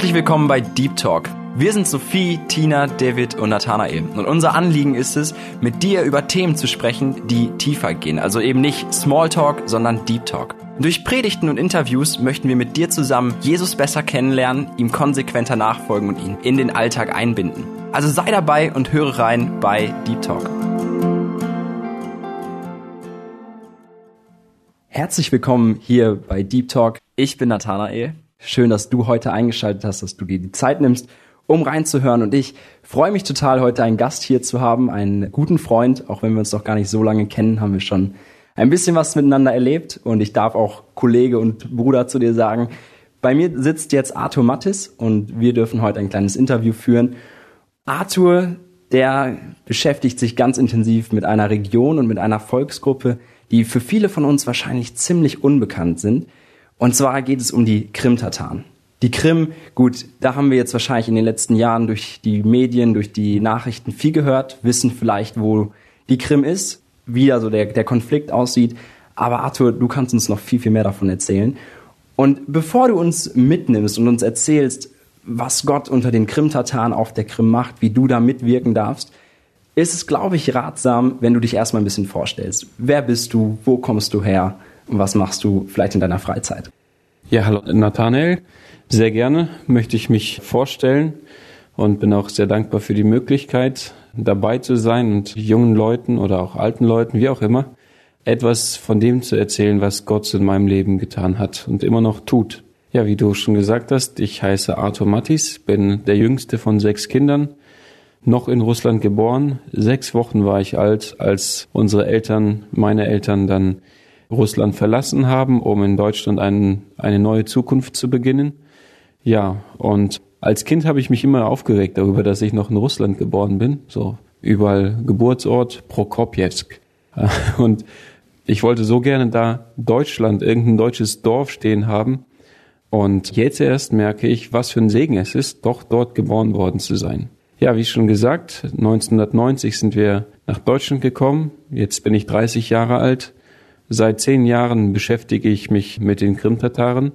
Herzlich willkommen bei Deep Talk. Wir sind Sophie, Tina, David und Nathanael. Und unser Anliegen ist es, mit dir über Themen zu sprechen, die tiefer gehen. Also eben nicht Smalltalk, sondern Deep Talk. Durch Predigten und Interviews möchten wir mit dir zusammen Jesus besser kennenlernen, ihm konsequenter nachfolgen und ihn in den Alltag einbinden. Also sei dabei und höre rein bei Deep Talk. Herzlich willkommen hier bei Deep Talk. Ich bin Nathanael. Schön, dass du heute eingeschaltet hast, dass du dir die Zeit nimmst, um reinzuhören. Und ich freue mich total, heute einen Gast hier zu haben, einen guten Freund. Auch wenn wir uns noch gar nicht so lange kennen, haben wir schon ein bisschen was miteinander erlebt. Und ich darf auch Kollege und Bruder zu dir sagen. Bei mir sitzt jetzt Arthur Mattis und wir dürfen heute ein kleines Interview führen. Arthur, der beschäftigt sich ganz intensiv mit einer Region und mit einer Volksgruppe, die für viele von uns wahrscheinlich ziemlich unbekannt sind. Und zwar geht es um die Krim-Tataren. Die Krim, gut, da haben wir jetzt wahrscheinlich in den letzten Jahren durch die Medien, durch die Nachrichten viel gehört, wissen vielleicht, wo die Krim ist, wie also der, der Konflikt aussieht. Aber Arthur, du kannst uns noch viel, viel mehr davon erzählen. Und bevor du uns mitnimmst und uns erzählst, was Gott unter den Krim-Tataren auf der Krim macht, wie du da mitwirken darfst, ist es, glaube ich, ratsam, wenn du dich erstmal ein bisschen vorstellst. Wer bist du? Wo kommst du her? Was machst du vielleicht in deiner Freizeit? Ja, hallo Nathanael. Sehr gerne möchte ich mich vorstellen und bin auch sehr dankbar für die Möglichkeit, dabei zu sein und jungen Leuten oder auch alten Leuten, wie auch immer, etwas von dem zu erzählen, was Gott in meinem Leben getan hat und immer noch tut. Ja, wie du schon gesagt hast, ich heiße Arthur Mattis, bin der jüngste von sechs Kindern, noch in Russland geboren. Sechs Wochen war ich alt, als unsere Eltern, meine Eltern dann Russland verlassen haben, um in Deutschland einen, eine neue Zukunft zu beginnen. Ja, und als Kind habe ich mich immer aufgeregt darüber, dass ich noch in Russland geboren bin. So überall Geburtsort Prokopjewsk. Und ich wollte so gerne da Deutschland, irgendein deutsches Dorf stehen haben. Und jetzt erst merke ich, was für ein Segen es ist, doch dort geboren worden zu sein. Ja, wie schon gesagt, 1990 sind wir nach Deutschland gekommen. Jetzt bin ich 30 Jahre alt Seit zehn Jahren beschäftige ich mich mit den Krim-Tataren.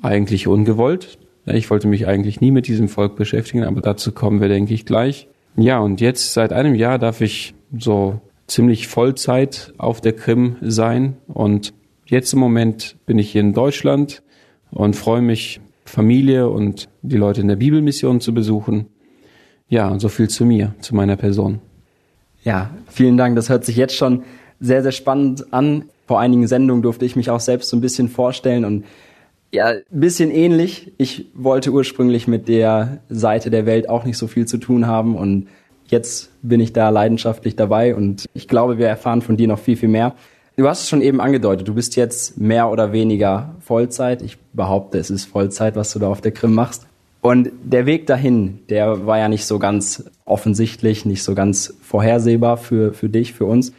Eigentlich ungewollt. Ich wollte mich eigentlich nie mit diesem Volk beschäftigen, aber dazu kommen wir, denke ich, gleich. Ja, und jetzt seit einem Jahr darf ich so ziemlich Vollzeit auf der Krim sein. Und jetzt im Moment bin ich hier in Deutschland und freue mich, Familie und die Leute in der Bibelmission zu besuchen. Ja, so viel zu mir, zu meiner Person. Ja, vielen Dank. Das hört sich jetzt schon sehr, sehr spannend an. Vor einigen Sendungen durfte ich mich auch selbst so ein bisschen vorstellen und ja, ein bisschen ähnlich. Ich wollte ursprünglich mit der Seite der Welt auch nicht so viel zu tun haben und jetzt bin ich da leidenschaftlich dabei und ich glaube, wir erfahren von dir noch viel, viel mehr. Du hast es schon eben angedeutet, du bist jetzt mehr oder weniger Vollzeit. Ich behaupte, es ist Vollzeit, was du da auf der Krim machst. Und der Weg dahin, der war ja nicht so ganz offensichtlich, nicht so ganz vorhersehbar für, für dich, für uns.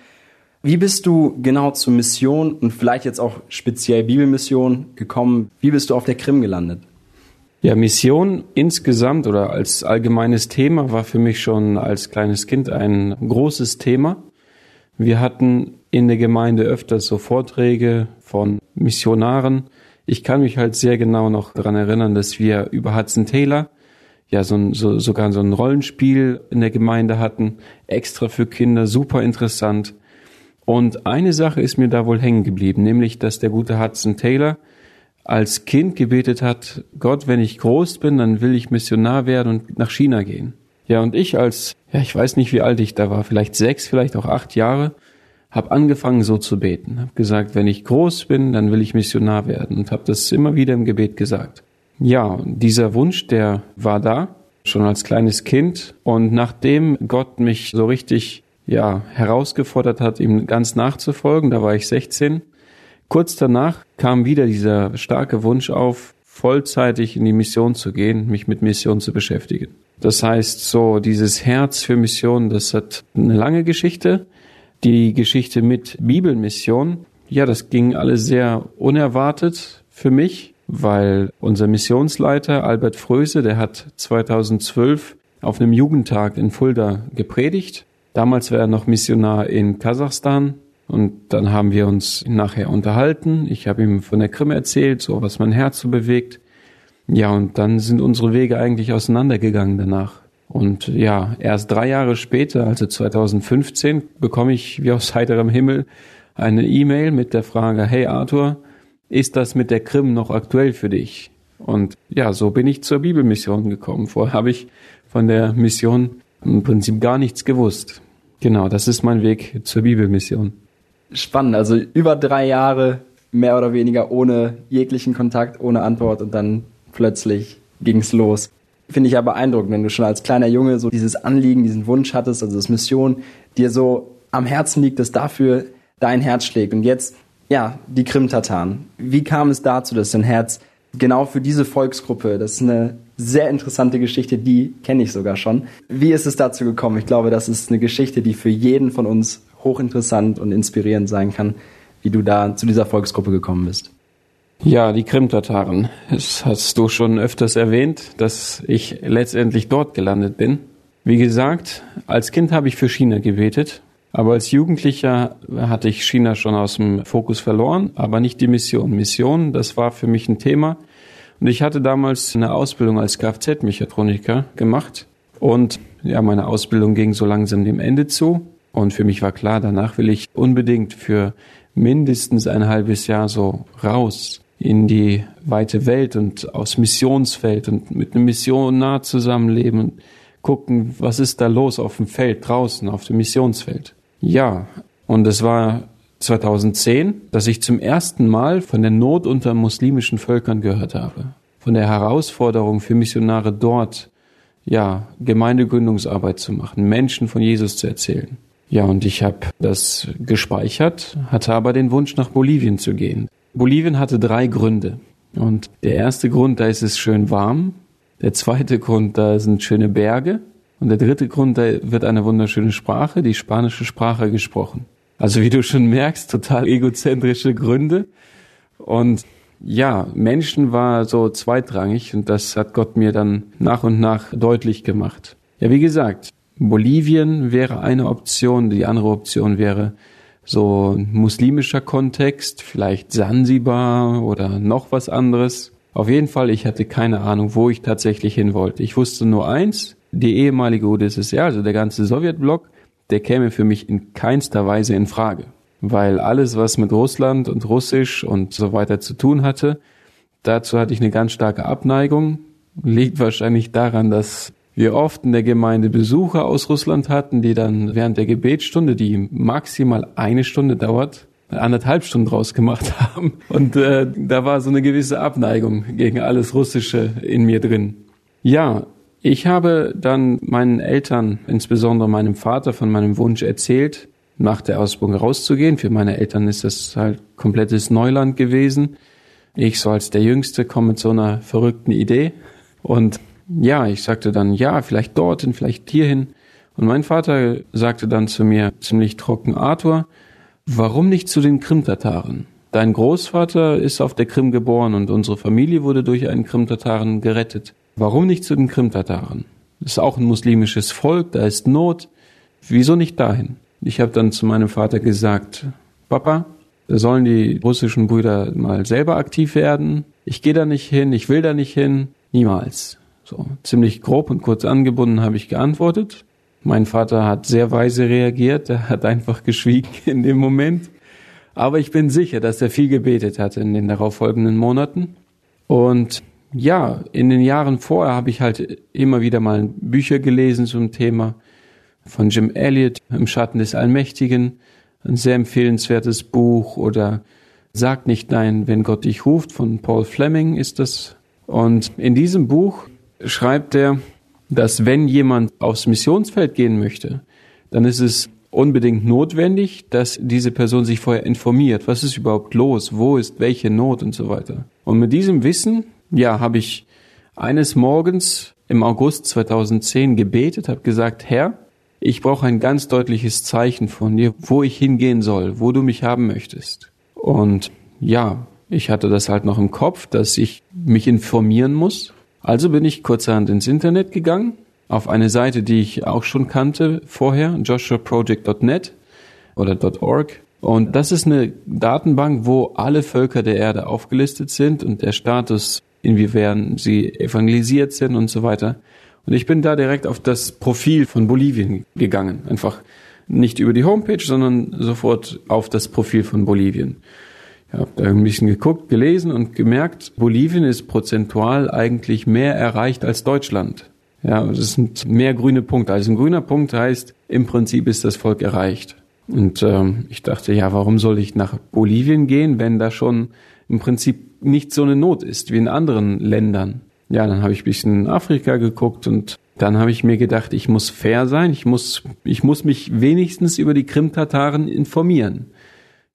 Wie bist du genau zur Mission und vielleicht jetzt auch speziell Bibelmission gekommen? Wie bist du auf der Krim gelandet? Ja, Mission insgesamt oder als allgemeines Thema war für mich schon als kleines Kind ein großes Thema. Wir hatten in der Gemeinde öfters so Vorträge von Missionaren. Ich kann mich halt sehr genau noch daran erinnern, dass wir über Hudson Taylor ja so, ein, so sogar so ein Rollenspiel in der Gemeinde hatten, extra für Kinder, super interessant. Und eine Sache ist mir da wohl hängen geblieben, nämlich, dass der gute Hudson Taylor als Kind gebetet hat, Gott, wenn ich groß bin, dann will ich Missionar werden und nach China gehen. Ja, und ich als, ja, ich weiß nicht, wie alt ich da war, vielleicht sechs, vielleicht auch acht Jahre, habe angefangen so zu beten, habe gesagt, wenn ich groß bin, dann will ich Missionar werden und habe das immer wieder im Gebet gesagt. Ja, dieser Wunsch, der war da, schon als kleines Kind und nachdem Gott mich so richtig ja, herausgefordert hat, ihm ganz nachzufolgen. Da war ich 16. Kurz danach kam wieder dieser starke Wunsch auf, vollzeitig in die Mission zu gehen, mich mit Mission zu beschäftigen. Das heißt, so dieses Herz für Mission, das hat eine lange Geschichte. Die Geschichte mit Bibelmission, ja, das ging alles sehr unerwartet für mich, weil unser Missionsleiter Albert Fröse, der hat 2012 auf einem Jugendtag in Fulda gepredigt Damals war er noch Missionar in Kasachstan und dann haben wir uns nachher unterhalten. Ich habe ihm von der Krim erzählt, so was mein Herz so bewegt. Ja, und dann sind unsere Wege eigentlich auseinandergegangen danach. Und ja, erst drei Jahre später, also 2015, bekomme ich wie aus heiterem Himmel eine E-Mail mit der Frage, hey Arthur, ist das mit der Krim noch aktuell für dich? Und ja, so bin ich zur Bibelmission gekommen. Vorher habe ich von der Mission im Prinzip gar nichts gewusst. Genau, das ist mein Weg zur Bibelmission. Spannend, also über drei Jahre mehr oder weniger ohne jeglichen Kontakt, ohne Antwort und dann plötzlich ging's los. Finde ich ja beeindruckend, wenn du schon als kleiner Junge so dieses Anliegen, diesen Wunsch hattest, also das Mission, dir so am Herzen liegt, dass dafür dein Herz schlägt. Und jetzt, ja, die Krim-Tataren. Wie kam es dazu, dass dein Herz genau für diese Volksgruppe, das ist eine sehr interessante Geschichte, die kenne ich sogar schon. Wie ist es dazu gekommen? Ich glaube, das ist eine Geschichte, die für jeden von uns hochinteressant und inspirierend sein kann, wie du da zu dieser Volksgruppe gekommen bist. Ja, die Krim-Tataren. Das hast du schon öfters erwähnt, dass ich letztendlich dort gelandet bin. Wie gesagt, als Kind habe ich für China gebetet, aber als Jugendlicher hatte ich China schon aus dem Fokus verloren, aber nicht die Mission. Mission, das war für mich ein Thema. Und ich hatte damals eine Ausbildung als Kfz-Mechatroniker gemacht. Und ja, meine Ausbildung ging so langsam dem Ende zu. Und für mich war klar, danach will ich unbedingt für mindestens ein halbes Jahr so raus in die weite Welt und aufs Missionsfeld und mit einer Mission nah zusammenleben und gucken, was ist da los auf dem Feld draußen, auf dem Missionsfeld. Ja, und es war 2010, dass ich zum ersten Mal von der Not unter muslimischen Völkern gehört habe. Von der Herausforderung für Missionare dort, ja, Gemeindegründungsarbeit zu machen, Menschen von Jesus zu erzählen. Ja, und ich habe das gespeichert, hatte aber den Wunsch, nach Bolivien zu gehen. Bolivien hatte drei Gründe. Und der erste Grund, da ist es schön warm. Der zweite Grund, da sind schöne Berge. Und der dritte Grund, da wird eine wunderschöne Sprache, die spanische Sprache gesprochen. Also wie du schon merkst, total egozentrische Gründe. Und ja, Menschen war so zweitrangig und das hat Gott mir dann nach und nach deutlich gemacht. Ja, wie gesagt, Bolivien wäre eine Option, die andere Option wäre so muslimischer Kontext, vielleicht Sansibar oder noch was anderes. Auf jeden Fall, ich hatte keine Ahnung, wo ich tatsächlich hin wollte. Ich wusste nur eins, die ehemalige UdSSR, also der ganze Sowjetblock, der käme für mich in keinster Weise in Frage. Weil alles, was mit Russland und Russisch und so weiter zu tun hatte, dazu hatte ich eine ganz starke Abneigung. Liegt wahrscheinlich daran, dass wir oft in der Gemeinde Besucher aus Russland hatten, die dann während der Gebetsstunde, die maximal eine Stunde dauert, anderthalb Stunden draus gemacht haben. Und äh, da war so eine gewisse Abneigung gegen alles Russische in mir drin. Ja, ich habe dann meinen Eltern, insbesondere meinem Vater, von meinem Wunsch erzählt, nach der Ausbildung rauszugehen. Für meine Eltern ist das halt komplettes Neuland gewesen. Ich so als der Jüngste komme mit so einer verrückten Idee. Und ja, ich sagte dann, ja, vielleicht dorthin, vielleicht hierhin. Und mein Vater sagte dann zu mir ziemlich trocken, Arthur, warum nicht zu den Krim-Tataren? Dein Großvater ist auf der Krim geboren und unsere Familie wurde durch einen Krim-Tataren gerettet. Warum nicht zu den Krim-Tataren? Das ist auch ein muslimisches Volk, da ist Not. Wieso nicht dahin? Ich habe dann zu meinem Vater gesagt, Papa, sollen die russischen Brüder mal selber aktiv werden? Ich gehe da nicht hin, ich will da nicht hin, niemals. So, ziemlich grob und kurz angebunden habe ich geantwortet. Mein Vater hat sehr weise reagiert, er hat einfach geschwiegen in dem Moment. Aber ich bin sicher, dass er viel gebetet hat in den darauffolgenden Monaten. Und ja, in den Jahren vorher habe ich halt immer wieder mal Bücher gelesen zum Thema von Jim Elliot im Schatten des Allmächtigen, ein sehr empfehlenswertes Buch oder Sag nicht nein, wenn Gott dich ruft von Paul Fleming ist das. Und in diesem Buch schreibt er, dass wenn jemand aufs Missionsfeld gehen möchte, dann ist es unbedingt notwendig, dass diese Person sich vorher informiert, was ist überhaupt los, wo ist welche Not und so weiter. Und mit diesem Wissen, ja, habe ich eines Morgens im August 2010 gebetet, habe gesagt, Herr, ich brauche ein ganz deutliches Zeichen von dir, wo ich hingehen soll, wo du mich haben möchtest. Und ja, ich hatte das halt noch im Kopf, dass ich mich informieren muss, also bin ich kurzerhand ins Internet gegangen, auf eine Seite, die ich auch schon kannte vorher, joshuaproject.net oder .org. Und das ist eine Datenbank, wo alle Völker der Erde aufgelistet sind und der Status inwiefern sie evangelisiert sind und so weiter. Und ich bin da direkt auf das Profil von Bolivien gegangen. Einfach nicht über die Homepage, sondern sofort auf das Profil von Bolivien. Ich habe da ein bisschen geguckt, gelesen und gemerkt, Bolivien ist prozentual eigentlich mehr erreicht als Deutschland. Ja, das sind mehr grüne Punkte. Also ein grüner Punkt heißt, im Prinzip ist das Volk erreicht. Und ähm, ich dachte, ja, warum soll ich nach Bolivien gehen, wenn da schon im Prinzip nicht so eine Not ist wie in anderen Ländern? Ja, dann habe ich ein bisschen in Afrika geguckt und dann habe ich mir gedacht, ich muss fair sein, ich muss, ich muss mich wenigstens über die Krim-Tataren informieren.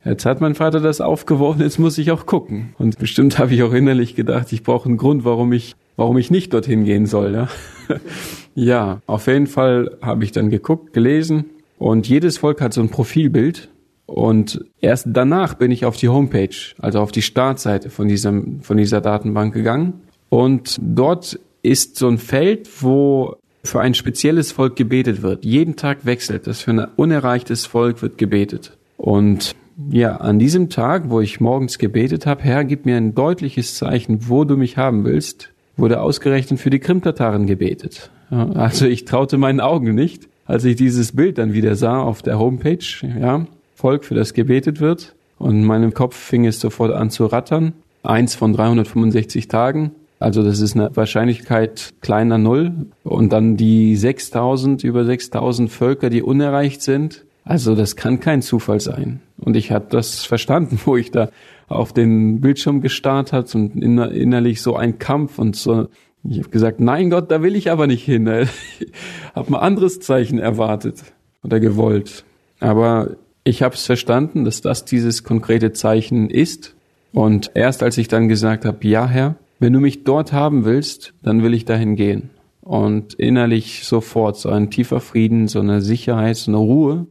Jetzt hat mein Vater das aufgeworfen, jetzt muss ich auch gucken. Und bestimmt habe ich auch innerlich gedacht, ich brauche einen Grund, warum ich, warum ich nicht dorthin gehen soll. Ja, ja auf jeden Fall habe ich dann geguckt, gelesen und jedes Volk hat so ein Profilbild. Und erst danach bin ich auf die Homepage, also auf die Startseite von, diesem, von dieser Datenbank gegangen. Und dort ist so ein Feld, wo für ein spezielles Volk gebetet wird. Jeden Tag wechselt das. Für ein unerreichtes Volk wird gebetet. Und ja, an diesem Tag, wo ich morgens gebetet habe, Herr, gib mir ein deutliches Zeichen, wo du mich haben willst, wurde ausgerechnet für die Krimtataren gebetet. Also ich traute meinen Augen nicht, als ich dieses Bild dann wieder sah auf der Homepage, ja, Volk, für das gebetet wird. Und in meinem Kopf fing es sofort an zu rattern. Eins von 365 Tagen. Also das ist eine Wahrscheinlichkeit kleiner Null. Und dann die 6000, über 6000 Völker, die unerreicht sind. Also das kann kein Zufall sein. Und ich hatte das verstanden, wo ich da auf den Bildschirm gestarrt hat und innerlich so ein Kampf und so. Ich habe gesagt, nein Gott, da will ich aber nicht hin. Ich habe ein anderes Zeichen erwartet oder gewollt. Aber ich habe es verstanden, dass das dieses konkrete Zeichen ist. Und erst als ich dann gesagt habe, ja Herr, wenn du mich dort haben willst, dann will ich dahin gehen. Und innerlich sofort so ein tiefer Frieden, so eine Sicherheit, so eine Ruhe,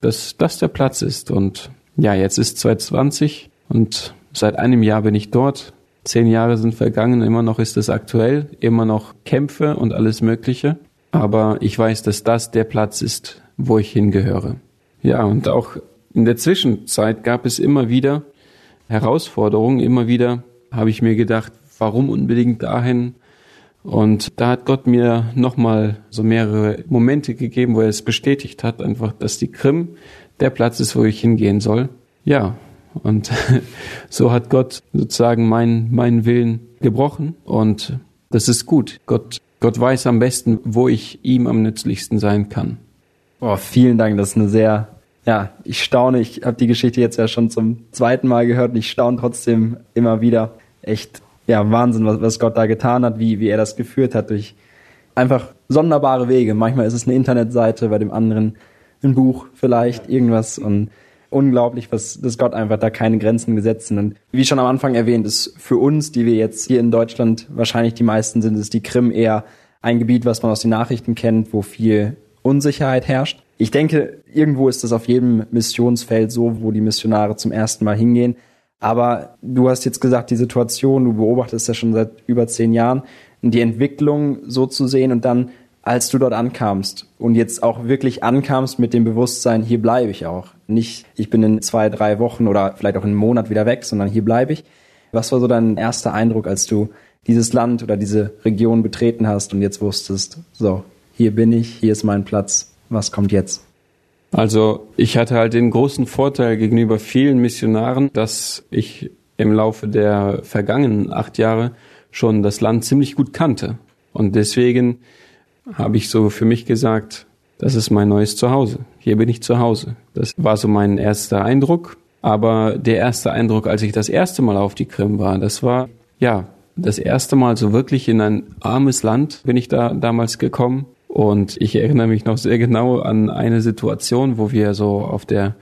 dass das der Platz ist. Und ja, jetzt ist 2020 und seit einem Jahr bin ich dort. Zehn Jahre sind vergangen, immer noch ist es aktuell, immer noch Kämpfe und alles Mögliche. Aber ich weiß, dass das der Platz ist, wo ich hingehöre. Ja, und auch in der Zwischenzeit gab es immer wieder Herausforderungen. Immer wieder habe ich mir gedacht, warum unbedingt dahin? Und da hat Gott mir nochmal so mehrere Momente gegeben, wo er es bestätigt hat, einfach, dass die Krim der Platz ist, wo ich hingehen soll. Ja, und so hat Gott sozusagen meinen meinen Willen gebrochen und das ist gut. Gott, Gott weiß am besten, wo ich ihm am nützlichsten sein kann. Oh, vielen Dank, das ist eine sehr, ja, ich staune, ich habe die Geschichte jetzt ja schon zum zweiten Mal gehört und ich staune trotzdem immer wieder. Echt ja, Wahnsinn, was, was Gott da getan hat, wie, wie er das geführt hat durch einfach sonderbare Wege. Manchmal ist es eine Internetseite, bei dem anderen ein Buch vielleicht, irgendwas und unglaublich, was, dass Gott einfach da keine Grenzen gesetzt sind. Und wie schon am Anfang erwähnt, ist für uns, die wir jetzt hier in Deutschland wahrscheinlich die meisten sind, ist die Krim eher ein Gebiet, was man aus den Nachrichten kennt, wo viel Unsicherheit herrscht. Ich denke, irgendwo ist das auf jedem Missionsfeld so, wo die Missionare zum ersten Mal hingehen. Aber du hast jetzt gesagt, die Situation, du beobachtest ja schon seit über zehn Jahren, die Entwicklung so zu sehen und dann, als du dort ankamst und jetzt auch wirklich ankamst mit dem Bewusstsein, hier bleibe ich auch. Nicht, ich bin in zwei, drei Wochen oder vielleicht auch in einem Monat wieder weg, sondern hier bleibe ich. Was war so dein erster Eindruck, als du dieses Land oder diese Region betreten hast und jetzt wusstest, so, hier bin ich, hier ist mein Platz, was kommt jetzt? Also ich hatte halt den großen Vorteil gegenüber vielen Missionaren, dass ich im Laufe der vergangenen acht Jahre schon das Land ziemlich gut kannte. Und deswegen habe ich so für mich gesagt, das ist mein neues Zuhause. Hier bin ich zu Hause. Das war so mein erster Eindruck. Aber der erste Eindruck, als ich das erste Mal auf die Krim war, das war, ja, das erste Mal so wirklich in ein armes Land bin ich da damals gekommen. Und ich erinnere mich noch sehr genau an eine Situation, wo wir so auf der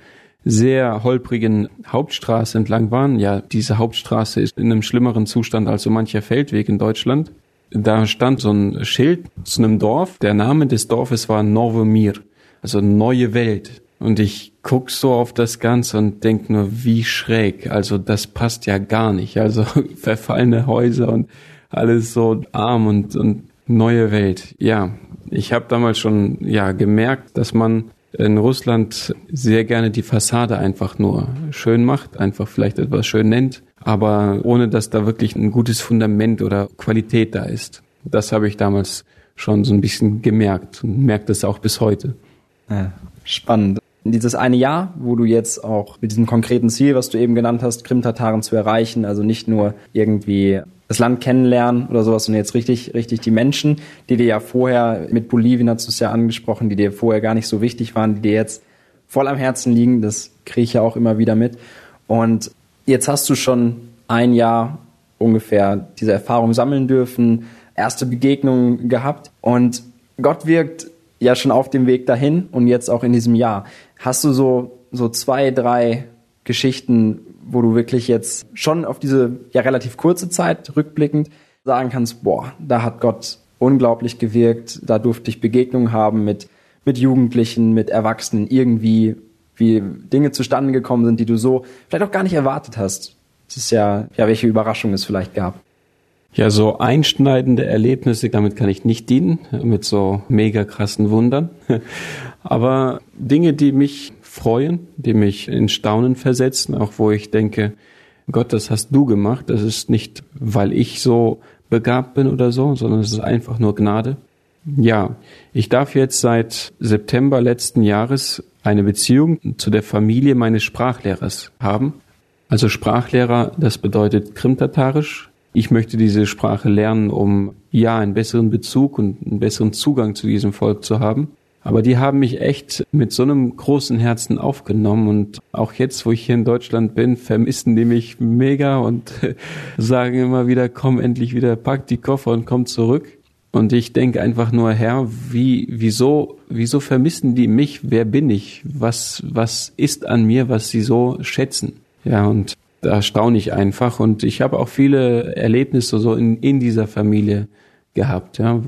sehr holprigen Hauptstraße entlang waren. Ja, diese Hauptstraße ist in einem schlimmeren Zustand als so mancher Feldweg in Deutschland. Da stand so ein Schild zu einem Dorf. Der Name des Dorfes war Novomir, also neue Welt. Und ich guck so auf das Ganze und denk nur, wie schräg. Also das passt ja gar nicht. Also verfallene Häuser und alles so arm und, und neue Welt. Ja, ich habe damals schon ja gemerkt, dass man in Russland sehr gerne die Fassade einfach nur schön macht, einfach vielleicht etwas schön nennt, aber ohne dass da wirklich ein gutes Fundament oder Qualität da ist. Das habe ich damals schon so ein bisschen gemerkt und merkt es auch bis heute. Ja, spannend. Dieses eine Jahr, wo du jetzt auch mit diesem konkreten Ziel, was du eben genannt hast, Krim-Tataren zu erreichen, also nicht nur irgendwie das Land kennenlernen oder sowas, sondern jetzt richtig, richtig die Menschen, die dir ja vorher, mit Bolivien hast du es ja angesprochen, die dir vorher gar nicht so wichtig waren, die dir jetzt voll am Herzen liegen, das kriege ich ja auch immer wieder mit. Und jetzt hast du schon ein Jahr ungefähr diese Erfahrung sammeln dürfen, erste Begegnungen gehabt und Gott wirkt ja schon auf dem Weg dahin und jetzt auch in diesem Jahr. Hast du so, so zwei, drei Geschichten, wo du wirklich jetzt schon auf diese ja relativ kurze Zeit rückblickend sagen kannst, boah, da hat Gott unglaublich gewirkt, da durfte ich Begegnungen haben mit, mit Jugendlichen, mit Erwachsenen, irgendwie, wie Dinge zustande gekommen sind, die du so vielleicht auch gar nicht erwartet hast. Es ist ja, ja, welche Überraschung es vielleicht gab. Ja, so einschneidende Erlebnisse, damit kann ich nicht dienen, mit so mega krassen Wundern. Aber Dinge, die mich freuen, die mich in Staunen versetzen, auch wo ich denke, Gott, das hast du gemacht. Das ist nicht, weil ich so begabt bin oder so, sondern es ist einfach nur Gnade. Ja, ich darf jetzt seit September letzten Jahres eine Beziehung zu der Familie meines Sprachlehrers haben. Also Sprachlehrer, das bedeutet Krimtatarisch. Ich möchte diese Sprache lernen, um ja einen besseren Bezug und einen besseren Zugang zu diesem Volk zu haben. Aber die haben mich echt mit so einem großen Herzen aufgenommen und auch jetzt, wo ich hier in Deutschland bin, vermissen die mich mega und sagen immer wieder, komm endlich wieder, pack die Koffer und komm zurück. Und ich denke einfach nur, Herr, wie, wieso, wieso vermissen die mich? Wer bin ich? Was, was ist an mir, was sie so schätzen? Ja, und da staune ich einfach. Und ich habe auch viele Erlebnisse so in, in dieser Familie gehabt. Ja,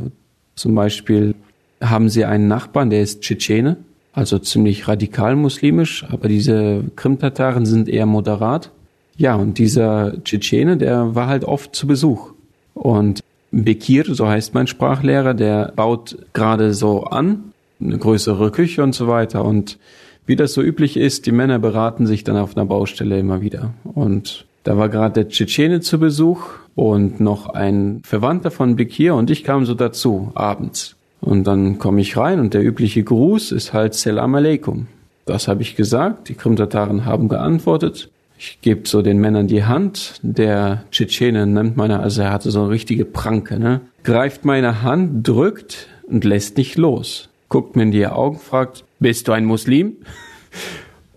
zum Beispiel haben sie einen Nachbarn, der ist Tschetschene, also ziemlich radikal muslimisch, aber diese Krimtataren sind eher moderat. Ja, und dieser Tschetschene, der war halt oft zu Besuch. Und Bekir, so heißt mein Sprachlehrer, der baut gerade so an, eine größere Küche und so weiter. Und wie das so üblich ist, die Männer beraten sich dann auf einer Baustelle immer wieder. Und da war gerade der Tschetschene zu Besuch und noch ein Verwandter von Bekir und ich kam so dazu, abends. Und dann komme ich rein und der übliche Gruß ist halt Selam Aleikum. Das habe ich gesagt, die Krimtataren haben geantwortet. Ich gebe so den Männern die Hand. Der Tschetschene nimmt meine, also er hatte so eine richtige Pranke, ne? Greift meine Hand, drückt und lässt nicht los. Guckt mir in die Augen, fragt, bist du ein Muslim?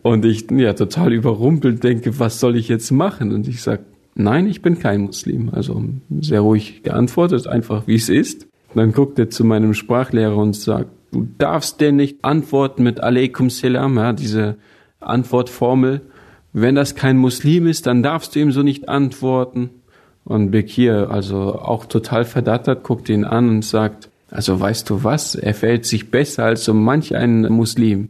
Und ich, ja, total überrumpelt denke, was soll ich jetzt machen? Und ich sag, nein, ich bin kein Muslim. Also sehr ruhig geantwortet, einfach wie es ist. Dann guckt er zu meinem Sprachlehrer und sagt, du darfst denn nicht antworten mit Aleikum Salam, ja, diese Antwortformel. Wenn das kein Muslim ist, dann darfst du ihm so nicht antworten. Und Bekir, also auch total verdattert, guckt ihn an und sagt, also weißt du was, er verhält sich besser als so manch ein Muslim.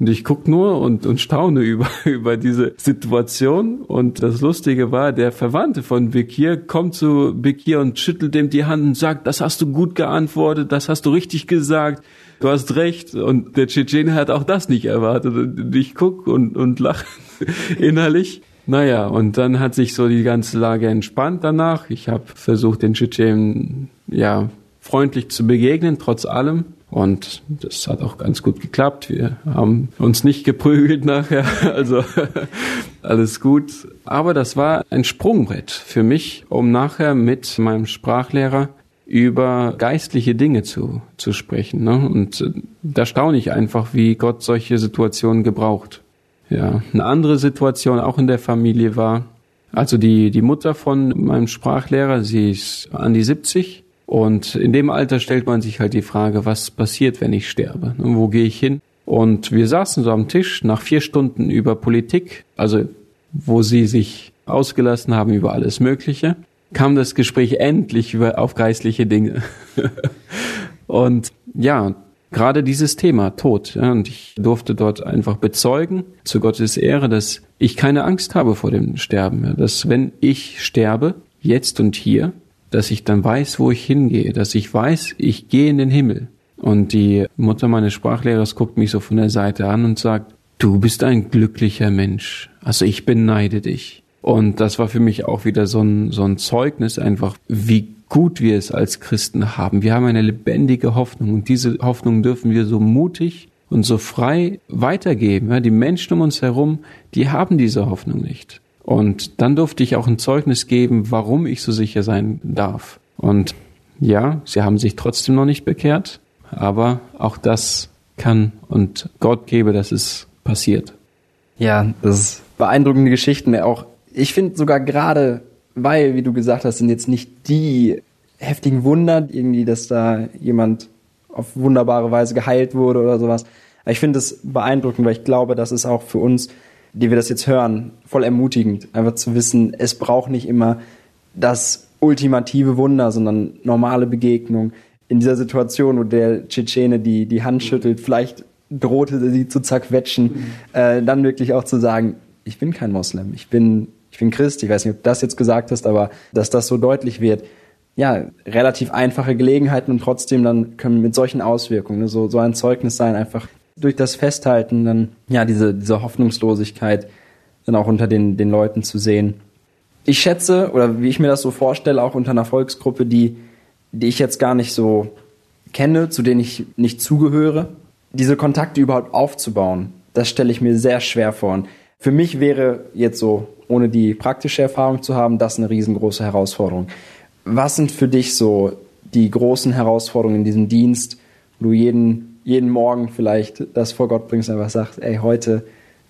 Und ich guck nur und, und staune über, über diese Situation. Und das Lustige war, der Verwandte von Bekir kommt zu Bekir und schüttelt ihm die Hand und sagt, das hast du gut geantwortet, das hast du richtig gesagt, du hast recht. Und der Tschetschene hat auch das nicht erwartet. Und ich guck und, und lache innerlich. Naja, und dann hat sich so die ganze Lage entspannt danach. Ich habe versucht, den Tschetschenen ja freundlich zu begegnen, trotz allem. Und das hat auch ganz gut geklappt. Wir haben uns nicht geprügelt nachher, also alles gut. Aber das war ein Sprungbrett für mich, um nachher mit meinem Sprachlehrer über geistliche Dinge zu, zu sprechen. Ne? Und äh, da staune ich einfach, wie Gott solche Situationen gebraucht. Ja, eine andere Situation auch in der Familie war, also die, die Mutter von meinem Sprachlehrer, sie ist an die 70 und in dem Alter stellt man sich halt die Frage, was passiert, wenn ich sterbe? Wo gehe ich hin? Und wir saßen so am Tisch nach vier Stunden über Politik, also wo sie sich ausgelassen haben über alles Mögliche, kam das Gespräch endlich über, auf geistliche Dinge. und ja, gerade dieses Thema Tod. Ja, und ich durfte dort einfach bezeugen, zu Gottes Ehre, dass ich keine Angst habe vor dem Sterben. Ja, dass wenn ich sterbe, jetzt und hier, dass ich dann weiß, wo ich hingehe, dass ich weiß, ich gehe in den Himmel. Und die Mutter meines Sprachlehrers guckt mich so von der Seite an und sagt, du bist ein glücklicher Mensch. Also ich beneide dich. Und das war für mich auch wieder so ein, so ein Zeugnis einfach, wie gut wir es als Christen haben. Wir haben eine lebendige Hoffnung und diese Hoffnung dürfen wir so mutig und so frei weitergeben. Die Menschen um uns herum, die haben diese Hoffnung nicht. Und dann durfte ich auch ein Zeugnis geben, warum ich so sicher sein darf. Und ja, sie haben sich trotzdem noch nicht bekehrt, aber auch das kann und Gott gebe, dass es passiert. Ja, das ist beeindruckende Geschichten. Auch ich finde sogar gerade, weil, wie du gesagt hast, sind jetzt nicht die heftigen Wunder, irgendwie, dass da jemand auf wunderbare Weise geheilt wurde oder sowas. Ich finde es beeindruckend, weil ich glaube, das ist auch für uns, die wir das jetzt hören, voll ermutigend, einfach zu wissen, es braucht nicht immer das ultimative Wunder, sondern normale Begegnung. In dieser Situation, wo der Tschetschene die, die Hand schüttelt, vielleicht drohte sie zu zerquetschen, äh, dann wirklich auch zu sagen, ich bin kein Moslem, ich bin, ich bin Christ, ich weiß nicht, ob du das jetzt gesagt hast, aber dass das so deutlich wird, ja, relativ einfache Gelegenheiten und trotzdem dann können mit solchen Auswirkungen, ne, so, so ein Zeugnis sein, einfach durch das Festhalten dann, ja, diese, diese Hoffnungslosigkeit dann auch unter den, den Leuten zu sehen. Ich schätze, oder wie ich mir das so vorstelle, auch unter einer Volksgruppe, die, die ich jetzt gar nicht so kenne, zu denen ich nicht zugehöre, diese Kontakte überhaupt aufzubauen, das stelle ich mir sehr schwer vor. Und für mich wäre jetzt so, ohne die praktische Erfahrung zu haben, das eine riesengroße Herausforderung. Was sind für dich so die großen Herausforderungen in diesem Dienst, wo du jeden, jeden Morgen vielleicht das vor Gott bringst und einfach sagst, ey, heute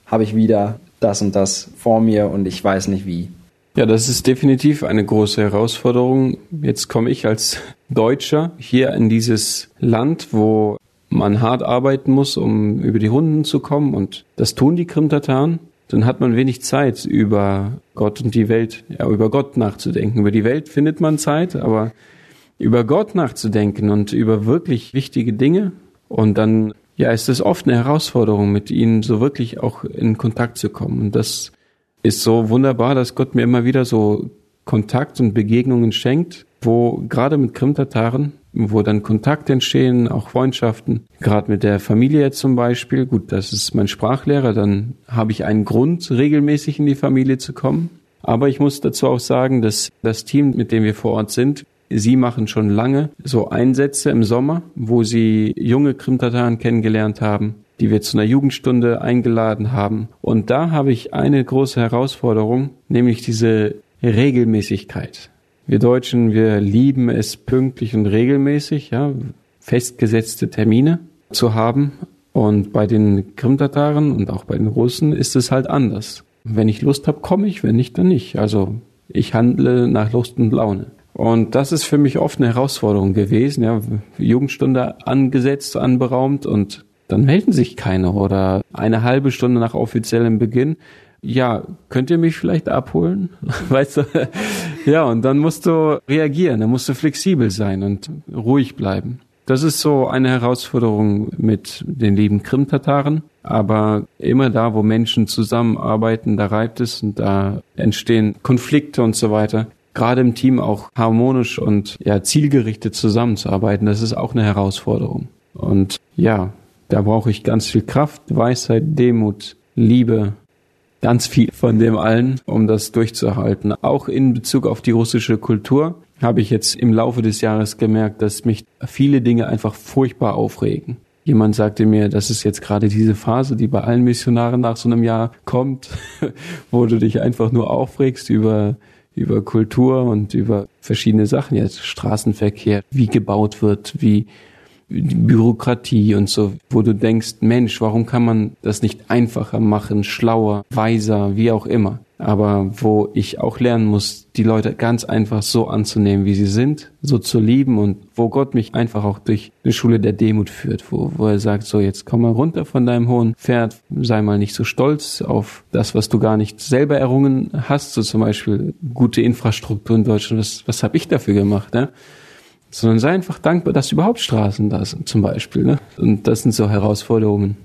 habe ich wieder das und das vor mir und ich weiß nicht wie. Ja, das ist definitiv eine große Herausforderung. Jetzt komme ich als Deutscher hier in dieses Land, wo man hart arbeiten muss, um über die Runden zu kommen. Und das tun die Krimtataren. Dann hat man wenig Zeit, über Gott und die Welt, ja, über Gott nachzudenken. Über die Welt findet man Zeit, aber über Gott nachzudenken und über wirklich wichtige Dinge. Und dann, ja, ist es oft eine Herausforderung, mit ihnen so wirklich auch in Kontakt zu kommen. Und das ist so wunderbar, dass Gott mir immer wieder so Kontakt und Begegnungen schenkt, wo gerade mit Krimtataren wo dann Kontakte entstehen, auch Freundschaften. Gerade mit der Familie zum Beispiel. Gut, das ist mein Sprachlehrer, dann habe ich einen Grund, regelmäßig in die Familie zu kommen. Aber ich muss dazu auch sagen, dass das Team, mit dem wir vor Ort sind, Sie machen schon lange so Einsätze im Sommer, wo sie junge Krimtataren kennengelernt haben, die wir zu einer Jugendstunde eingeladen haben. Und da habe ich eine große Herausforderung, nämlich diese Regelmäßigkeit. Wir Deutschen, wir lieben es pünktlich und regelmäßig, ja, festgesetzte Termine zu haben. Und bei den Krimtataren und auch bei den Russen ist es halt anders. Wenn ich Lust habe, komme ich, wenn nicht, dann nicht. Also ich handle nach Lust und Laune. Und das ist für mich oft eine Herausforderung gewesen, ja, Jugendstunde angesetzt, anberaumt und dann melden sich keine oder eine halbe Stunde nach offiziellem Beginn ja, könnt ihr mich vielleicht abholen? Weißt du? Ja, und dann musst du reagieren, dann musst du flexibel sein und ruhig bleiben. Das ist so eine Herausforderung mit den lieben Krim-Tataren. Aber immer da, wo Menschen zusammenarbeiten, da reibt es und da entstehen Konflikte und so weiter. Gerade im Team auch harmonisch und ja, zielgerichtet zusammenzuarbeiten, das ist auch eine Herausforderung. Und ja, da brauche ich ganz viel Kraft, Weisheit, Demut, Liebe, ganz viel von dem allen, um das durchzuhalten. Auch in Bezug auf die russische Kultur habe ich jetzt im Laufe des Jahres gemerkt, dass mich viele Dinge einfach furchtbar aufregen. Jemand sagte mir, das ist jetzt gerade diese Phase, die bei allen Missionaren nach so einem Jahr kommt, wo du dich einfach nur aufregst über über Kultur und über verschiedene Sachen, jetzt Straßenverkehr, wie gebaut wird, wie Bürokratie und so, wo du denkst, Mensch, warum kann man das nicht einfacher machen, schlauer, weiser, wie auch immer. Aber wo ich auch lernen muss, die Leute ganz einfach so anzunehmen, wie sie sind, so zu lieben und wo Gott mich einfach auch durch eine Schule der Demut führt, wo, wo er sagt, so jetzt komm mal runter von deinem hohen Pferd, sei mal nicht so stolz auf das, was du gar nicht selber errungen hast, so zum Beispiel gute Infrastruktur in Deutschland, was, was habe ich dafür gemacht, ne? sondern sei einfach dankbar, dass überhaupt Straßen da sind, zum Beispiel. Ne? Und das sind so Herausforderungen.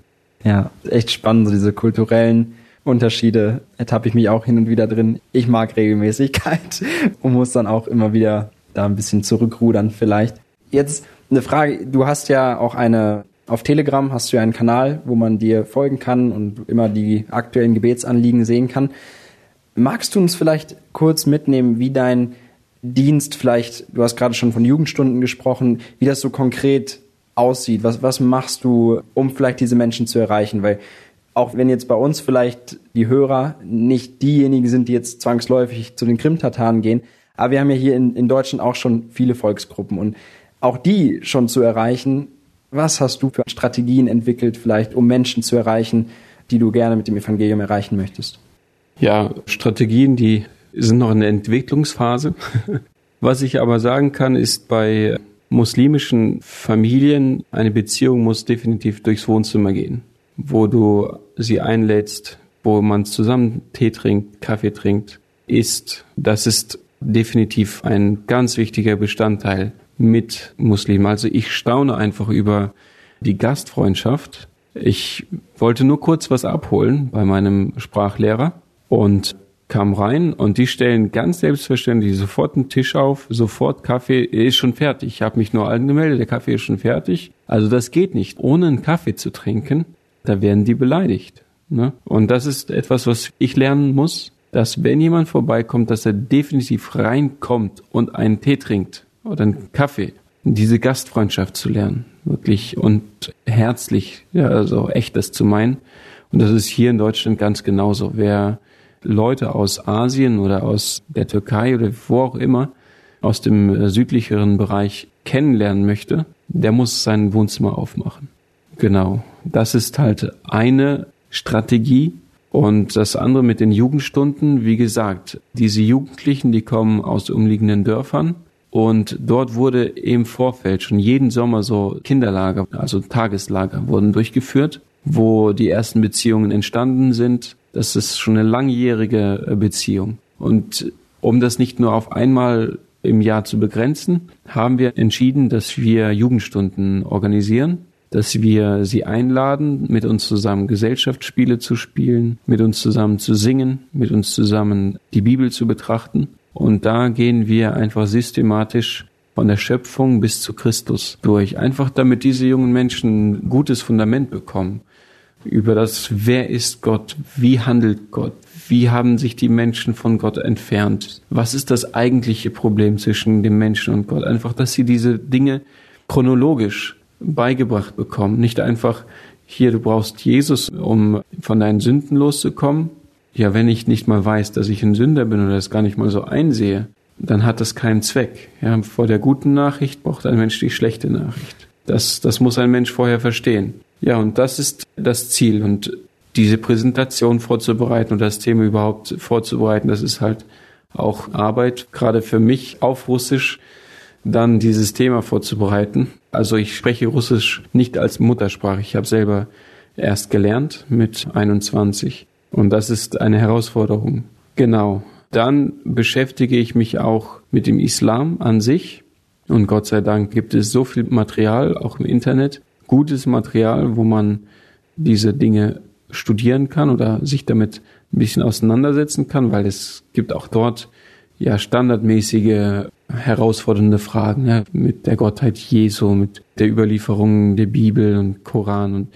Ja, echt spannend, so diese kulturellen Unterschiede ertappe ich mich auch hin und wieder drin. Ich mag Regelmäßigkeit und muss dann auch immer wieder da ein bisschen zurückrudern vielleicht. Jetzt Eine Frage, du hast ja auch eine, auf Telegram hast du ja einen Kanal, wo man dir folgen kann und immer die aktuellen Gebetsanliegen sehen kann. Magst du uns vielleicht kurz mitnehmen, wie dein Dienst vielleicht, du hast gerade schon von Jugendstunden gesprochen, wie das so konkret aussieht? Was, was machst du, um vielleicht diese Menschen zu erreichen? Weil auch wenn jetzt bei uns vielleicht die Hörer nicht diejenigen sind, die jetzt zwangsläufig zu den Krim-Tataren gehen, aber wir haben ja hier in, in Deutschland auch schon viele Volksgruppen und auch die schon zu erreichen. Was hast du für Strategien entwickelt, vielleicht um Menschen zu erreichen, die du gerne mit dem Evangelium erreichen möchtest? Ja, Strategien, die sind noch in der Entwicklungsphase. Was ich aber sagen kann, ist bei muslimischen Familien, eine Beziehung muss definitiv durchs Wohnzimmer gehen, wo du sie einlädst, wo man zusammen Tee trinkt, Kaffee trinkt, isst. Das ist definitiv ein ganz wichtiger Bestandteil mit Muslimen. Also ich staune einfach über die Gastfreundschaft. Ich wollte nur kurz was abholen bei meinem Sprachlehrer und kam rein und die stellen ganz selbstverständlich sofort einen Tisch auf, sofort Kaffee, ist schon fertig. Ich habe mich nur angemeldet, der Kaffee ist schon fertig. Also das geht nicht. Ohne einen Kaffee zu trinken, da werden die beleidigt. Ne? Und das ist etwas, was ich lernen muss, dass wenn jemand vorbeikommt, dass er definitiv reinkommt und einen Tee trinkt oder einen Kaffee, diese Gastfreundschaft zu lernen, wirklich und herzlich, ja, also echt das zu meinen. Und das ist hier in Deutschland ganz genauso. Wer Leute aus Asien oder aus der Türkei oder wo auch immer aus dem äh, südlicheren Bereich kennenlernen möchte, der muss sein Wohnzimmer aufmachen. Genau. Das ist halt eine Strategie. Und das andere mit den Jugendstunden, wie gesagt, diese Jugendlichen, die kommen aus umliegenden Dörfern. Und dort wurde im Vorfeld schon jeden Sommer so Kinderlager, also Tageslager wurden durchgeführt, wo die ersten Beziehungen entstanden sind, das ist schon eine langjährige äh, Beziehung. Und um das nicht nur auf einmal im Jahr zu begrenzen, haben wir entschieden, dass wir Jugendstunden organisieren, dass wir sie einladen, mit uns zusammen Gesellschaftsspiele zu spielen, mit uns zusammen zu singen, mit uns zusammen die Bibel zu betrachten. Und da gehen wir einfach systematisch von der Schöpfung bis zu Christus durch. Einfach damit diese jungen Menschen ein gutes Fundament bekommen über das, wer ist Gott, wie handelt Gott, wie haben sich die Menschen von Gott entfernt, was ist das eigentliche Problem zwischen dem Menschen und Gott. Einfach, dass sie diese Dinge chronologisch beigebracht bekommen, nicht einfach hier, du brauchst Jesus, um von deinen Sünden loszukommen. Ja, wenn ich nicht mal weiß, dass ich ein Sünder bin oder das gar nicht mal so einsehe, dann hat das keinen Zweck. Ja, vor der guten Nachricht braucht ein Mensch die schlechte Nachricht. Das, das muss ein Mensch vorher verstehen. Ja, und das ist das Ziel. Und diese Präsentation vorzubereiten und das Thema überhaupt vorzubereiten, das ist halt auch Arbeit, gerade für mich auf Russisch, dann dieses Thema vorzubereiten. Also ich spreche Russisch nicht als Muttersprache. Ich habe selber erst gelernt mit 21. Und das ist eine Herausforderung. Genau. Dann beschäftige ich mich auch mit dem Islam an sich. Und Gott sei Dank gibt es so viel Material, auch im Internet, gutes Material, wo man diese Dinge studieren kann oder sich damit ein bisschen auseinandersetzen kann, weil es gibt auch dort ja standardmäßige herausfordernde Fragen ja, mit der Gottheit Jesu, mit der Überlieferung der Bibel und Koran und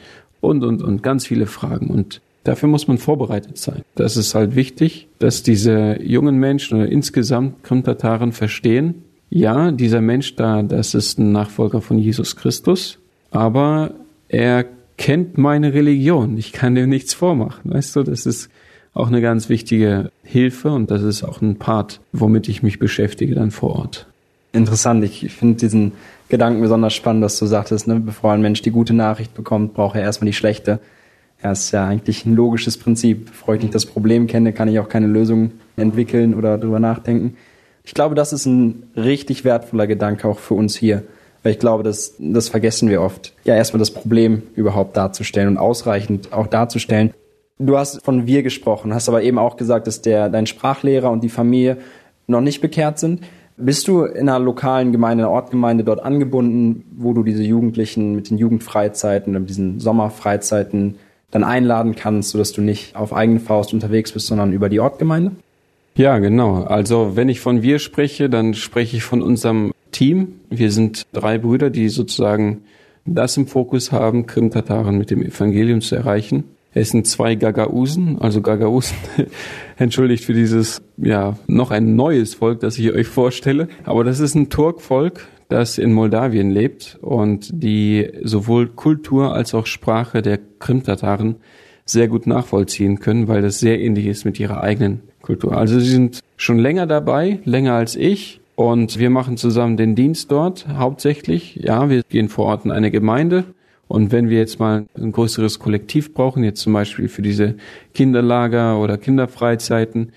und und und ganz viele Fragen und dafür muss man vorbereitet sein. Das ist halt wichtig, dass diese jungen Menschen oder insgesamt Krimtataren verstehen, ja, dieser Mensch da, das ist ein Nachfolger von Jesus Christus, aber er kennt meine Religion. Ich kann dem nichts vormachen. Weißt du, das ist auch eine ganz wichtige Hilfe und das ist auch ein Part, womit ich mich beschäftige dann vor Ort. Interessant. Ich finde diesen Gedanken besonders spannend, dass du sagtest, ne, bevor ein Mensch die gute Nachricht bekommt, braucht er erstmal die schlechte. Ja, ist ja eigentlich ein logisches Prinzip. Bevor ich nicht das Problem kenne, kann ich auch keine Lösung entwickeln oder drüber nachdenken. Ich glaube, das ist ein richtig wertvoller Gedanke auch für uns hier weil ich glaube, das, das vergessen wir oft. Ja, erstmal das Problem überhaupt darzustellen und ausreichend auch darzustellen. Du hast von wir gesprochen, hast aber eben auch gesagt, dass der, dein Sprachlehrer und die Familie noch nicht bekehrt sind. Bist du in einer lokalen Gemeinde, einer Ortgemeinde dort angebunden, wo du diese Jugendlichen mit den Jugendfreizeiten und diesen Sommerfreizeiten dann einladen kannst, sodass du nicht auf eigene Faust unterwegs bist, sondern über die Ortgemeinde? Ja, genau. Also wenn ich von wir spreche, dann spreche ich von unserem Team. Wir sind drei Brüder, die sozusagen das im Fokus haben, Krim-Tataren mit dem Evangelium zu erreichen. Es sind zwei Gagausen, also Gagausen, entschuldigt für dieses, ja, noch ein neues Volk, das ich euch vorstelle. Aber das ist ein Turkvolk, das in Moldawien lebt und die sowohl Kultur als auch Sprache der Krim-Tataren sehr gut nachvollziehen können, weil das sehr ähnlich ist mit ihrer eigenen Kultur. Also sie sind schon länger dabei, länger als ich. Und wir machen zusammen den Dienst dort hauptsächlich. Ja, wir gehen vor Ort in eine Gemeinde. Und wenn wir jetzt mal ein größeres Kollektiv brauchen, jetzt zum Beispiel für diese Kinderlager oder Kinderfreizeiten,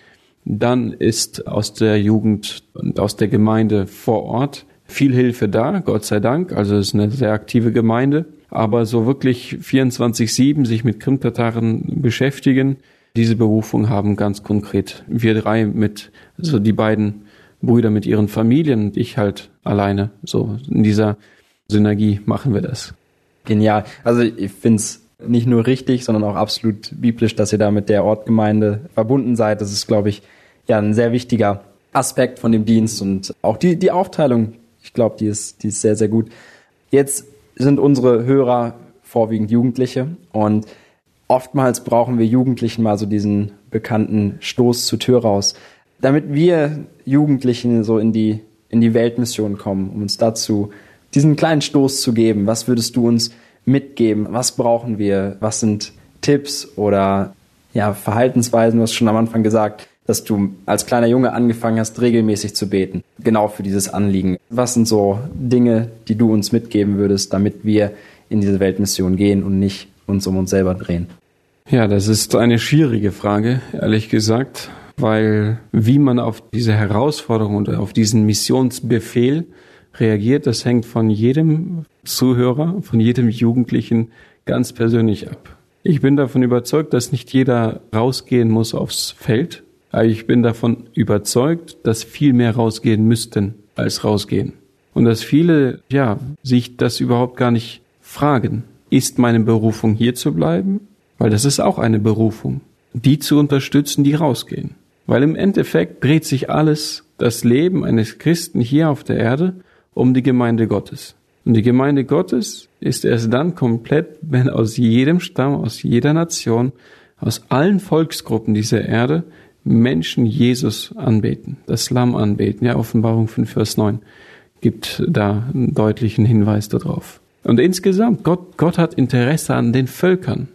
dann ist aus der Jugend und aus der Gemeinde vor Ort viel Hilfe da, Gott sei Dank. Also es ist eine sehr aktive Gemeinde. Aber so wirklich 24-7 sich mit Krimtataren beschäftigen, diese Berufung haben ganz konkret wir drei mit, also die beiden Brüder mit ihren Familien und ich halt alleine. So in dieser Synergie machen wir das. Genial. Also ich finde es nicht nur richtig, sondern auch absolut biblisch, dass ihr da mit der Ortgemeinde verbunden seid. Das ist, glaube ich, ja ein sehr wichtiger Aspekt von dem Dienst und auch die, die Aufteilung, ich glaube, die ist, die ist sehr, sehr gut. Jetzt sind unsere Hörer vorwiegend Jugendliche und oftmals brauchen wir Jugendlichen mal so diesen bekannten Stoß zur Tür raus, damit wir Jugendlichen so in die, in die Weltmission kommen, um uns dazu diesen kleinen Stoß zu geben. Was würdest du uns mitgeben? Was brauchen wir? Was sind Tipps oder ja, Verhaltensweisen? Du hast schon am Anfang gesagt, dass du als kleiner Junge angefangen hast, regelmäßig zu beten. Genau für dieses Anliegen. Was sind so Dinge, die du uns mitgeben würdest, damit wir in diese Weltmission gehen und nicht uns um uns selber drehen? Ja, das ist eine schwierige Frage, ehrlich gesagt, weil wie man auf diese Herausforderung und auf diesen Missionsbefehl reagiert, das hängt von jedem Zuhörer, von jedem Jugendlichen ganz persönlich ab. Ich bin davon überzeugt, dass nicht jeder rausgehen muss aufs Feld, aber ich bin davon überzeugt, dass viel mehr rausgehen müssten als rausgehen. Und dass viele, ja, sich das überhaupt gar nicht fragen. Ist meine Berufung hier zu bleiben? Weil das ist auch eine Berufung. Die zu unterstützen, die rausgehen. Weil im Endeffekt dreht sich alles, das Leben eines Christen hier auf der Erde, um die Gemeinde Gottes. Und die Gemeinde Gottes ist erst dann komplett, wenn aus jedem Stamm, aus jeder Nation, aus allen Volksgruppen dieser Erde Menschen Jesus anbeten, das Lamm anbeten. Ja, Offenbarung 5, Vers 9 gibt da einen deutlichen Hinweis darauf. Und insgesamt, Gott, Gott hat Interesse an den Völkern,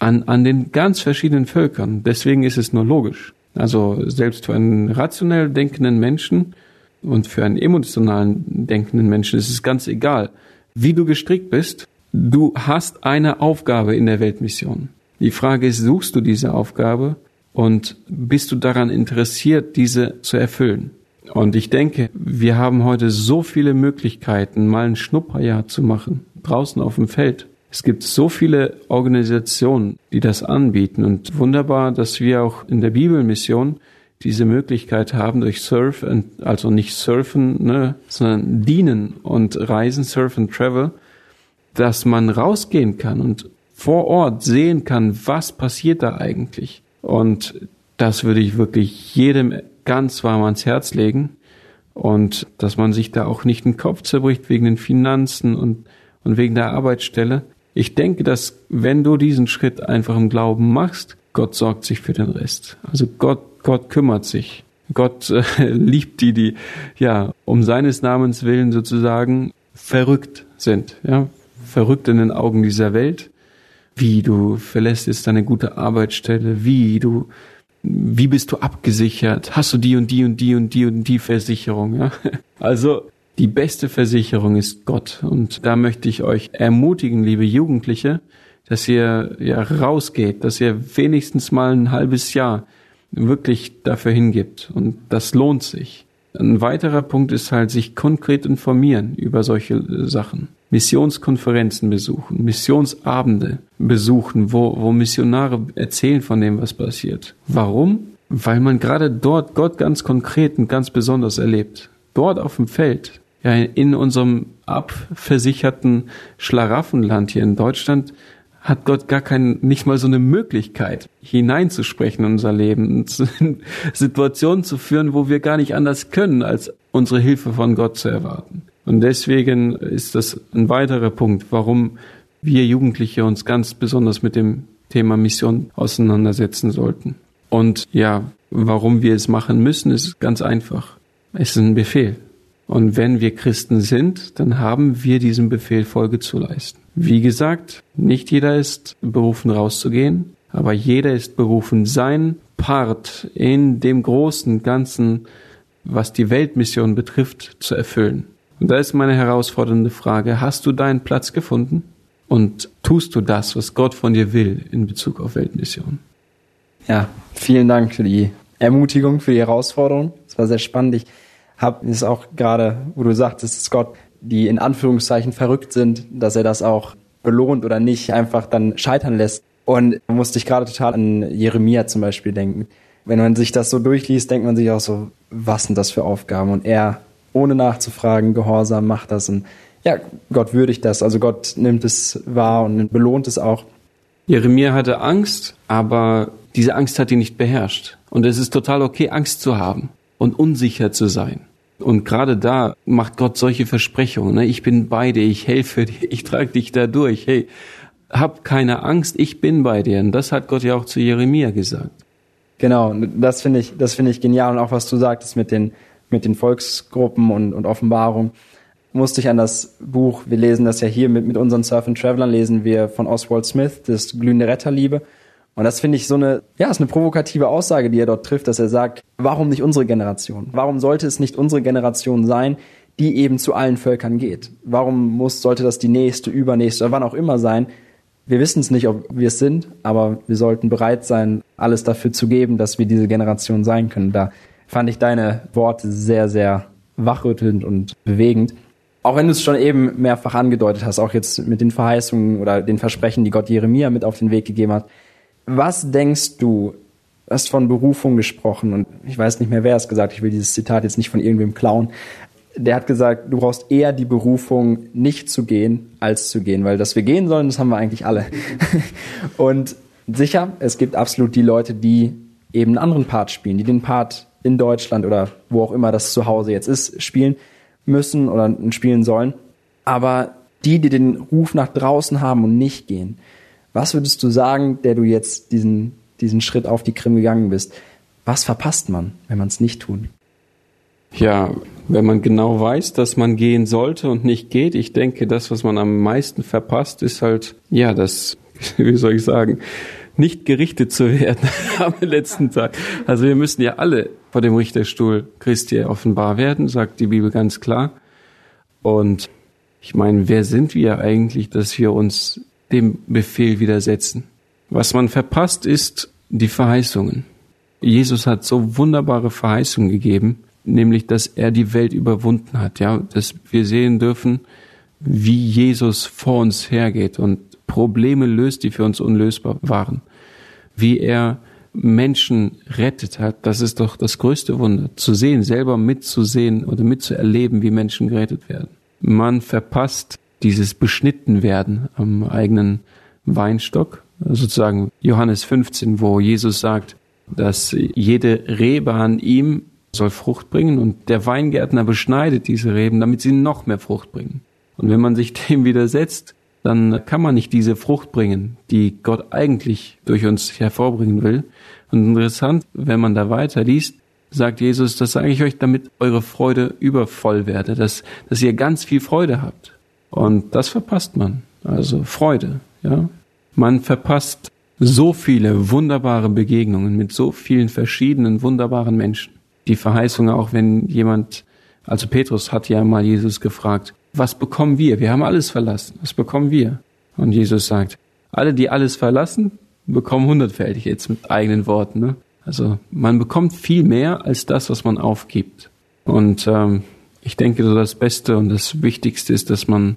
an, an den ganz verschiedenen Völkern. Deswegen ist es nur logisch. Also selbst für einen rationell denkenden Menschen und für einen emotionalen denkenden Menschen ist es ganz egal, wie du gestrickt bist. Du hast eine Aufgabe in der Weltmission. Die Frage ist, suchst du diese Aufgabe und bist du daran interessiert, diese zu erfüllen? Und ich denke, wir haben heute so viele Möglichkeiten, mal ein Schnupperjahr zu machen, draußen auf dem Feld. Es gibt so viele Organisationen, die das anbieten und wunderbar, dass wir auch in der Bibelmission diese Möglichkeit haben durch Surf, also nicht Surfen, ne, sondern dienen und Reisen, Surf and Travel, dass man rausgehen kann und vor Ort sehen kann, was passiert da eigentlich. Und das würde ich wirklich jedem ganz warm ans Herz legen. Und dass man sich da auch nicht den Kopf zerbricht wegen den Finanzen und, und wegen der Arbeitsstelle. Ich denke, dass wenn du diesen Schritt einfach im Glauben machst, Gott sorgt sich für den Rest. Also Gott, Gott kümmert sich. Gott äh, liebt die, die ja um seines Namens willen sozusagen verrückt sind, ja verrückt in den Augen dieser Welt. Wie du verlässt jetzt deine gute Arbeitsstelle, wie du wie bist du abgesichert? Hast du die und die und die und die und die Versicherung? Ja? Also die beste Versicherung ist Gott. Und da möchte ich euch ermutigen, liebe Jugendliche, dass ihr ja rausgeht, dass ihr wenigstens mal ein halbes Jahr wirklich dafür hingibt. Und das lohnt sich. Ein weiterer Punkt ist halt, sich konkret informieren über solche Sachen. Missionskonferenzen besuchen, Missionsabende besuchen, wo, wo Missionare erzählen von dem, was passiert. Warum? Weil man gerade dort Gott ganz konkret und ganz besonders erlebt. Dort auf dem Feld, ja, in unserem abversicherten Schlaraffenland hier in Deutschland hat Gott gar kein, nicht mal so eine Möglichkeit, hineinzusprechen in unser Leben, Situationen zu führen, wo wir gar nicht anders können, als unsere Hilfe von Gott zu erwarten. Und deswegen ist das ein weiterer Punkt, warum wir Jugendliche uns ganz besonders mit dem Thema Mission auseinandersetzen sollten. Und ja, warum wir es machen müssen, ist ganz einfach. Es ist ein Befehl. Und wenn wir Christen sind, dann haben wir diesem Befehl Folge zu leisten. Wie gesagt, nicht jeder ist berufen rauszugehen, aber jeder ist berufen, sein Part in dem großen Ganzen, was die Weltmission betrifft, zu erfüllen. Und da ist meine herausfordernde Frage, hast du deinen Platz gefunden? Und tust du das, was Gott von dir will in Bezug auf Weltmission? Ja, vielen Dank für die Ermutigung, für die Herausforderung. Es war sehr spannend. Ich habe es auch gerade, wo du sagtest, dass Gott, die in Anführungszeichen verrückt sind, dass er das auch belohnt oder nicht einfach dann scheitern lässt. Und musste ich gerade total an Jeremia zum Beispiel denken. Wenn man sich das so durchliest, denkt man sich auch so, was sind das für Aufgaben? Und er, ohne nachzufragen, gehorsam macht das. Und ja, Gott würdigt das. Also Gott nimmt es wahr und belohnt es auch. Jeremia hatte Angst, aber diese Angst hat ihn nicht beherrscht. Und es ist total okay, Angst zu haben und unsicher zu sein. Und gerade da macht Gott solche Versprechungen. Ne? Ich bin bei dir, ich helfe dir, ich trage dich da durch. Hey, hab keine Angst, ich bin bei dir. Und das hat Gott ja auch zu Jeremia gesagt. Genau, das finde ich, das finde ich genial. Und auch was du sagtest mit den, mit den Volksgruppen und, und Offenbarung musste ich an das Buch, wir lesen das ja hier mit, mit unseren Surf and Travelern, lesen wir von Oswald Smith, das glühende Retterliebe. Und das finde ich so eine, ja, ist eine provokative Aussage, die er dort trifft, dass er sagt, warum nicht unsere Generation? Warum sollte es nicht unsere Generation sein, die eben zu allen Völkern geht? Warum muss, sollte das die nächste, übernächste oder wann auch immer sein? Wir wissen es nicht, ob wir es sind, aber wir sollten bereit sein, alles dafür zu geben, dass wir diese Generation sein können. Da fand ich deine Worte sehr, sehr wachrüttelnd und bewegend. Auch wenn du es schon eben mehrfach angedeutet hast, auch jetzt mit den Verheißungen oder den Versprechen, die Gott Jeremia mit auf den Weg gegeben hat. Was denkst du, hast von Berufung gesprochen und ich weiß nicht mehr, wer es gesagt, ich will dieses Zitat jetzt nicht von irgendwem klauen. Der hat gesagt, du brauchst eher die Berufung, nicht zu gehen, als zu gehen, weil dass wir gehen sollen, das haben wir eigentlich alle. und sicher, es gibt absolut die Leute, die eben einen anderen Part spielen, die den Part in Deutschland oder wo auch immer das zu Hause jetzt ist, spielen müssen oder spielen sollen. Aber die, die den Ruf nach draußen haben und nicht gehen, was würdest du sagen, der du jetzt diesen, diesen Schritt auf die Krim gegangen bist? Was verpasst man, wenn man es nicht tut? Ja, wenn man genau weiß, dass man gehen sollte und nicht geht, ich denke, das, was man am meisten verpasst, ist halt, ja, das, wie soll ich sagen, nicht gerichtet zu werden am letzten Tag. Also wir müssen ja alle vor dem Richterstuhl Christi offenbar werden, sagt die Bibel ganz klar. Und ich meine, wer sind wir eigentlich, dass wir uns dem Befehl widersetzen? Was man verpasst, ist die Verheißungen. Jesus hat so wunderbare Verheißungen gegeben, nämlich, dass er die Welt überwunden hat, ja, dass wir sehen dürfen, wie Jesus vor uns hergeht und Probleme löst, die für uns unlösbar waren. Wie er Menschen rettet hat, das ist doch das größte Wunder. Zu sehen, selber mitzusehen oder mitzuerleben, wie Menschen gerettet werden. Man verpasst dieses Beschnittenwerden am eigenen Weinstock, sozusagen Johannes 15, wo Jesus sagt, dass jede Rebe an ihm soll Frucht bringen und der Weingärtner beschneidet diese Reben, damit sie noch mehr Frucht bringen. Und wenn man sich dem widersetzt, dann kann man nicht diese Frucht bringen, die Gott eigentlich durch uns hervorbringen will. Und interessant, wenn man da weiter liest, sagt Jesus, das sage ich euch, damit eure Freude übervoll werde, dass, dass ihr ganz viel Freude habt. Und das verpasst man. Also Freude, ja. Man verpasst so viele wunderbare Begegnungen mit so vielen verschiedenen wunderbaren Menschen. Die Verheißung auch, wenn jemand, also Petrus hat ja mal Jesus gefragt, was bekommen wir? Wir haben alles verlassen. Was bekommen wir? Und Jesus sagt, alle, die alles verlassen, bekommen hundertfältig jetzt mit eigenen Worten. Ne? Also man bekommt viel mehr als das, was man aufgibt. Und ähm, ich denke, so das Beste und das Wichtigste ist, dass man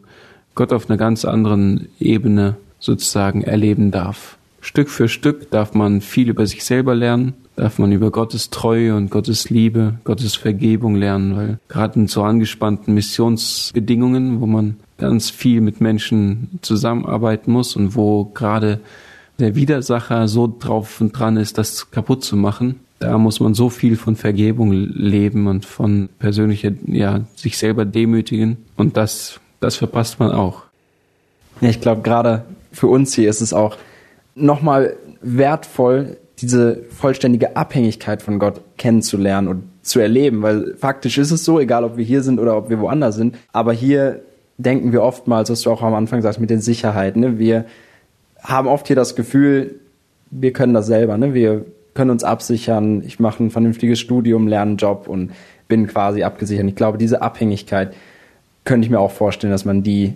Gott auf einer ganz anderen Ebene sozusagen erleben darf. Stück für Stück darf man viel über sich selber lernen, darf man über Gottes Treue und Gottes Liebe, Gottes Vergebung lernen, weil gerade in so angespannten Missionsbedingungen, wo man ganz viel mit Menschen zusammenarbeiten muss und wo gerade der Widersacher so drauf und dran ist, das kaputt zu machen. Da muss man so viel von Vergebung leben und von persönlicher, ja, sich selber demütigen. Und das, das verpasst man auch. Ja, ich glaube, gerade für uns hier ist es auch nochmal wertvoll, diese vollständige Abhängigkeit von Gott kennenzulernen und zu erleben, weil faktisch ist es so, egal ob wir hier sind oder ob wir woanders sind, aber hier denken wir oftmals, was du auch am Anfang sagst, mit den Sicherheiten. Ne? Wir haben oft hier das Gefühl, wir können das selber, ne? wir können uns absichern, ich mache ein vernünftiges Studium, lerne einen Job und bin quasi abgesichert. Ich glaube, diese Abhängigkeit könnte ich mir auch vorstellen, dass man die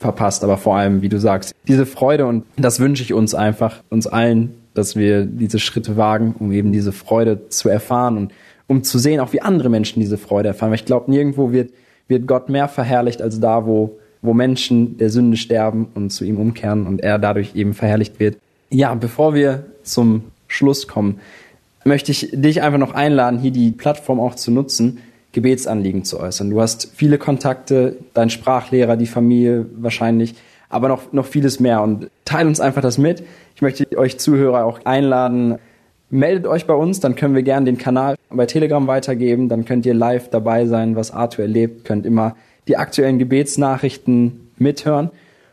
verpasst, aber vor allem, wie du sagst, diese Freude und das wünsche ich uns einfach, uns allen, dass wir diese Schritte wagen, um eben diese Freude zu erfahren und um zu sehen, auch wie andere Menschen diese Freude erfahren. Weil ich glaube, nirgendwo wird, wird Gott mehr verherrlicht als da, wo, wo Menschen der Sünde sterben und zu ihm umkehren und er dadurch eben verherrlicht wird. Ja, bevor wir zum Schluss kommen, möchte ich dich einfach noch einladen, hier die Plattform auch zu nutzen, Gebetsanliegen zu äußern. Du hast viele Kontakte, dein Sprachlehrer, die Familie wahrscheinlich, aber noch, noch vieles mehr. Und teile uns einfach das mit. Ich möchte euch Zuhörer auch einladen, meldet euch bei uns, dann können wir gerne den Kanal bei Telegram weitergeben, dann könnt ihr live dabei sein, was Arthur erlebt, könnt immer die aktuellen Gebetsnachrichten mithören.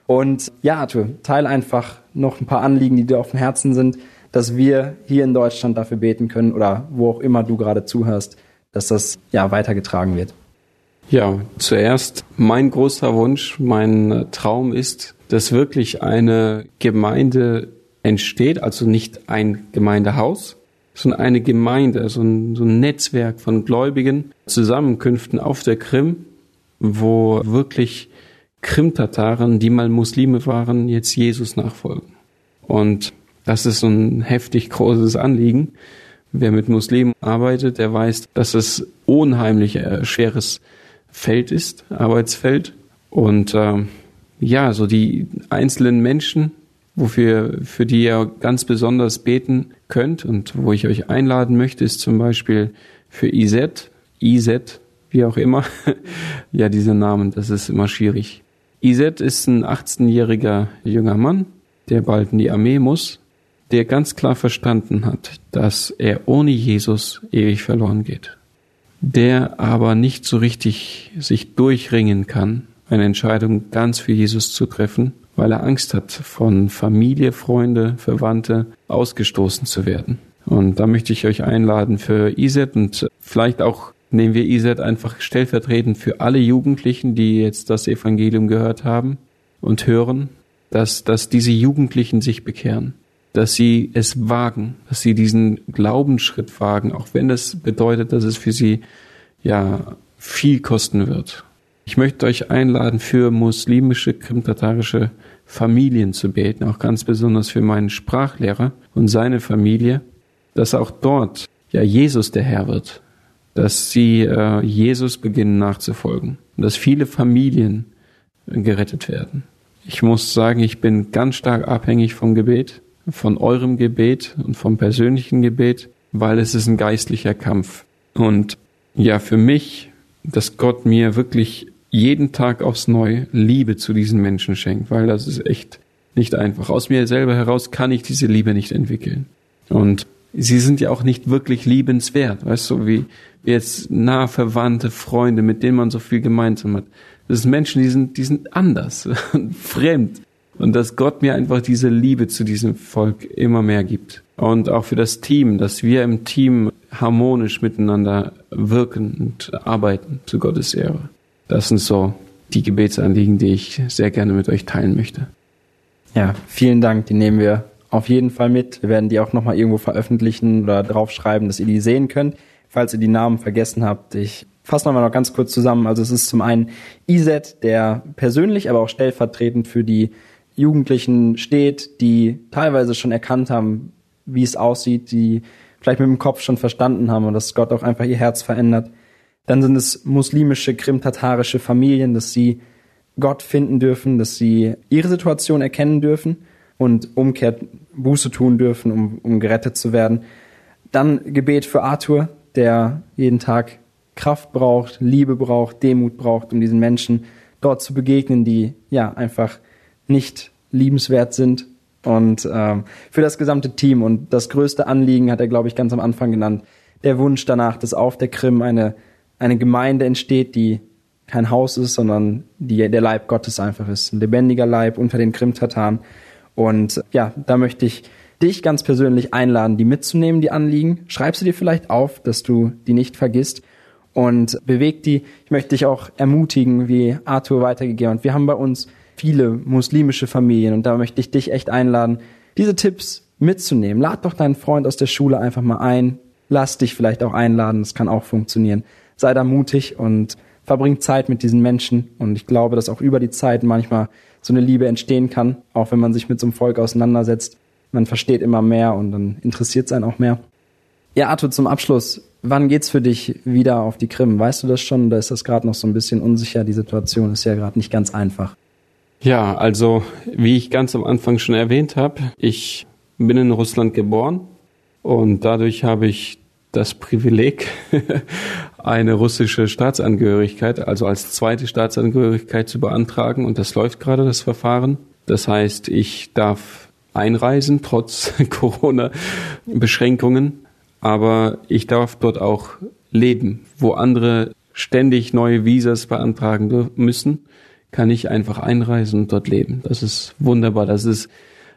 Und ja, Arthur, teile einfach noch ein paar Anliegen, die dir auf dem Herzen sind, dass wir hier in Deutschland dafür beten können oder wo auch immer du gerade zuhörst, dass das ja weitergetragen wird. Ja, zuerst mein großer Wunsch, mein Traum ist, dass wirklich eine Gemeinde entsteht, also nicht ein Gemeindehaus, sondern eine Gemeinde, also ein, so ein Netzwerk von Gläubigen, Zusammenkünften auf der Krim, wo wirklich Krim-Tataren, die mal Muslime waren, jetzt Jesus nachfolgen. Und das ist so ein heftig großes Anliegen. Wer mit Muslimen arbeitet, der weiß, dass es unheimlich äh, schweres Feld ist, Arbeitsfeld. Und äh, ja, so die einzelnen Menschen, wofür für die ihr ganz besonders beten könnt und wo ich euch einladen möchte, ist zum Beispiel für Iset, Iset, wie auch immer. ja, diese Namen, das ist immer schwierig. Iset ist ein 18-jähriger junger Mann, der bald in die Armee muss der ganz klar verstanden hat, dass er ohne Jesus ewig verloren geht, der aber nicht so richtig sich durchringen kann, eine Entscheidung ganz für Jesus zu treffen, weil er Angst hat, von Familie, Freunde, Verwandte ausgestoßen zu werden. Und da möchte ich euch einladen für Iset und vielleicht auch nehmen wir Iset einfach stellvertretend für alle Jugendlichen, die jetzt das Evangelium gehört haben und hören, dass, dass diese Jugendlichen sich bekehren dass sie es wagen, dass sie diesen Glaubensschritt wagen, auch wenn das bedeutet, dass es für sie ja viel kosten wird. Ich möchte euch einladen, für muslimische, krimtatarische Familien zu beten, auch ganz besonders für meinen Sprachlehrer und seine Familie, dass auch dort ja Jesus der Herr wird, dass sie äh, Jesus beginnen nachzufolgen und dass viele Familien gerettet werden. Ich muss sagen, ich bin ganz stark abhängig vom Gebet von eurem Gebet und vom persönlichen Gebet, weil es ist ein geistlicher Kampf. Und ja, für mich, dass Gott mir wirklich jeden Tag aufs Neue Liebe zu diesen Menschen schenkt, weil das ist echt nicht einfach. Aus mir selber heraus kann ich diese Liebe nicht entwickeln. Und sie sind ja auch nicht wirklich liebenswert, weißt du, wie jetzt nah verwandte Freunde, mit denen man so viel gemeinsam hat. Das sind Menschen, die sind, die sind anders, fremd. Und dass Gott mir einfach diese Liebe zu diesem Volk immer mehr gibt. Und auch für das Team, dass wir im Team harmonisch miteinander wirken und arbeiten zu Gottes Ehre. Das sind so die Gebetsanliegen, die ich sehr gerne mit euch teilen möchte. Ja, vielen Dank. Die nehmen wir auf jeden Fall mit. Wir werden die auch nochmal irgendwo veröffentlichen oder draufschreiben, dass ihr die sehen könnt. Falls ihr die Namen vergessen habt, ich fasse nochmal noch ganz kurz zusammen. Also es ist zum einen Iset, der persönlich, aber auch stellvertretend für die Jugendlichen steht, die teilweise schon erkannt haben, wie es aussieht, die vielleicht mit dem Kopf schon verstanden haben und dass Gott auch einfach ihr Herz verändert. Dann sind es muslimische, krimtatarische Familien, dass sie Gott finden dürfen, dass sie ihre Situation erkennen dürfen und umkehrt Buße tun dürfen, um, um gerettet zu werden. Dann Gebet für Arthur, der jeden Tag Kraft braucht, Liebe braucht, Demut braucht, um diesen Menschen dort zu begegnen, die ja einfach nicht liebenswert sind. Und ähm, für das gesamte Team und das größte Anliegen hat er, glaube ich, ganz am Anfang genannt, der Wunsch danach, dass auf der Krim eine, eine Gemeinde entsteht, die kein Haus ist, sondern die der Leib Gottes einfach ist. Ein lebendiger Leib unter den Krim-Tataren. Und ja, da möchte ich dich ganz persönlich einladen, die mitzunehmen, die Anliegen. Schreib sie dir vielleicht auf, dass du die nicht vergisst und beweg die. Ich möchte dich auch ermutigen, wie Arthur weitergegeben hat. Wir haben bei uns viele muslimische Familien und da möchte ich dich echt einladen, diese Tipps mitzunehmen. Lad doch deinen Freund aus der Schule einfach mal ein. Lass dich vielleicht auch einladen, das kann auch funktionieren. Sei da mutig und verbring Zeit mit diesen Menschen und ich glaube, dass auch über die Zeit manchmal so eine Liebe entstehen kann, auch wenn man sich mit so einem Volk auseinandersetzt man versteht immer mehr und dann interessiert es einen auch mehr. Ja, Arthur, zum Abschluss, wann geht's für dich wieder auf die Krim? Weißt du das schon oder ist das gerade noch so ein bisschen unsicher? Die Situation ist ja gerade nicht ganz einfach. Ja, also wie ich ganz am Anfang schon erwähnt habe, ich bin in Russland geboren und dadurch habe ich das Privileg, eine russische Staatsangehörigkeit, also als zweite Staatsangehörigkeit zu beantragen und das läuft gerade, das Verfahren. Das heißt, ich darf einreisen, trotz Corona-Beschränkungen. Aber ich darf dort auch leben, wo andere ständig neue Visas beantragen müssen, kann ich einfach einreisen und dort leben. Das ist wunderbar. Das ist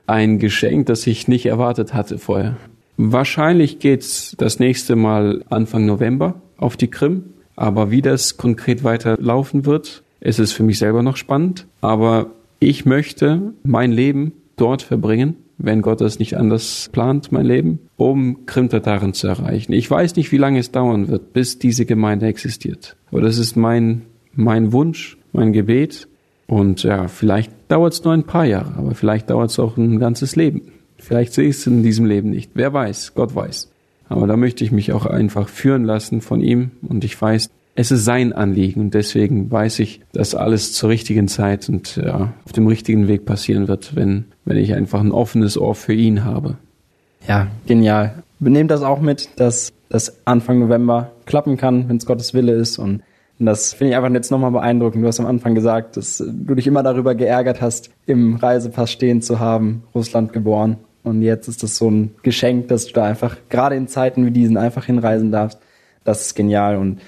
ein Geschenk, das ich nicht erwartet hatte vorher. Wahrscheinlich geht's das nächste Mal Anfang November auf die Krim. Aber wie das konkret weiter laufen wird, ist es für mich selber noch spannend. Aber ich möchte mein Leben dort verbringen, wenn Gott das nicht anders plant, mein Leben, um Krimtataren zu erreichen. Ich weiß nicht, wie lange es dauern wird, bis diese Gemeinde existiert. Aber das ist mein, mein Wunsch, mein Gebet. Und ja, vielleicht dauert es nur ein paar Jahre, aber vielleicht dauert es auch ein ganzes Leben. Vielleicht sehe ich es in diesem Leben nicht. Wer weiß, Gott weiß. Aber da möchte ich mich auch einfach führen lassen von ihm. Und ich weiß, es ist sein Anliegen und deswegen weiß ich, dass alles zur richtigen Zeit und ja, auf dem richtigen Weg passieren wird, wenn, wenn ich einfach ein offenes Ohr für ihn habe. Ja, genial. Benehmt das auch mit, dass das Anfang November klappen kann, wenn es Gottes Wille ist und das finde ich einfach jetzt nochmal beeindruckend. Du hast am Anfang gesagt, dass du dich immer darüber geärgert hast, im Reisepass stehen zu haben, Russland geboren. Und jetzt ist das so ein Geschenk, dass du da einfach gerade in Zeiten wie diesen einfach hinreisen darfst. Das ist genial. Und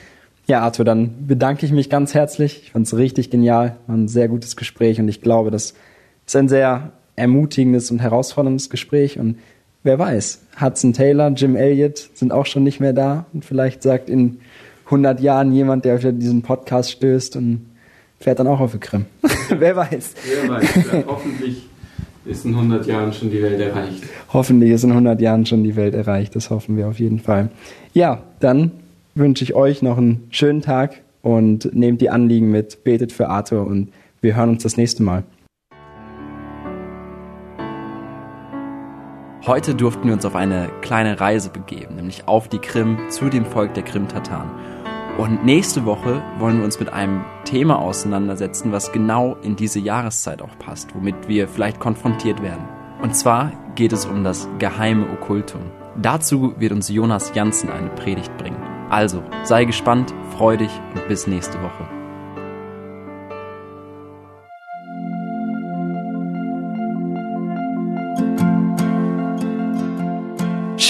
ja, Arthur, dann bedanke ich mich ganz herzlich. Ich fand es richtig genial, war ein sehr gutes Gespräch und ich glaube, das ist ein sehr ermutigendes und herausforderndes Gespräch und wer weiß, Hudson Taylor, Jim Elliott sind auch schon nicht mehr da und vielleicht sagt in 100 Jahren jemand, der auf diesen Podcast stößt und fährt dann auch auf die Krim. wer weiß. Wer weiß, ja, hoffentlich ist in 100 Jahren schon die Welt erreicht. Hoffentlich ist in 100 Jahren schon die Welt erreicht, das hoffen wir auf jeden Fall. Ja, dann wünsche ich euch noch einen schönen Tag und nehmt die Anliegen mit, betet für Arthur und wir hören uns das nächste Mal. Heute durften wir uns auf eine kleine Reise begeben, nämlich auf die Krim zu dem Volk der Krim-Tataren. Und nächste Woche wollen wir uns mit einem Thema auseinandersetzen, was genau in diese Jahreszeit auch passt, womit wir vielleicht konfrontiert werden. Und zwar geht es um das geheime Okkultum. Dazu wird uns Jonas Janssen eine Predigt bringen. Also, sei gespannt, freu dich und bis nächste Woche.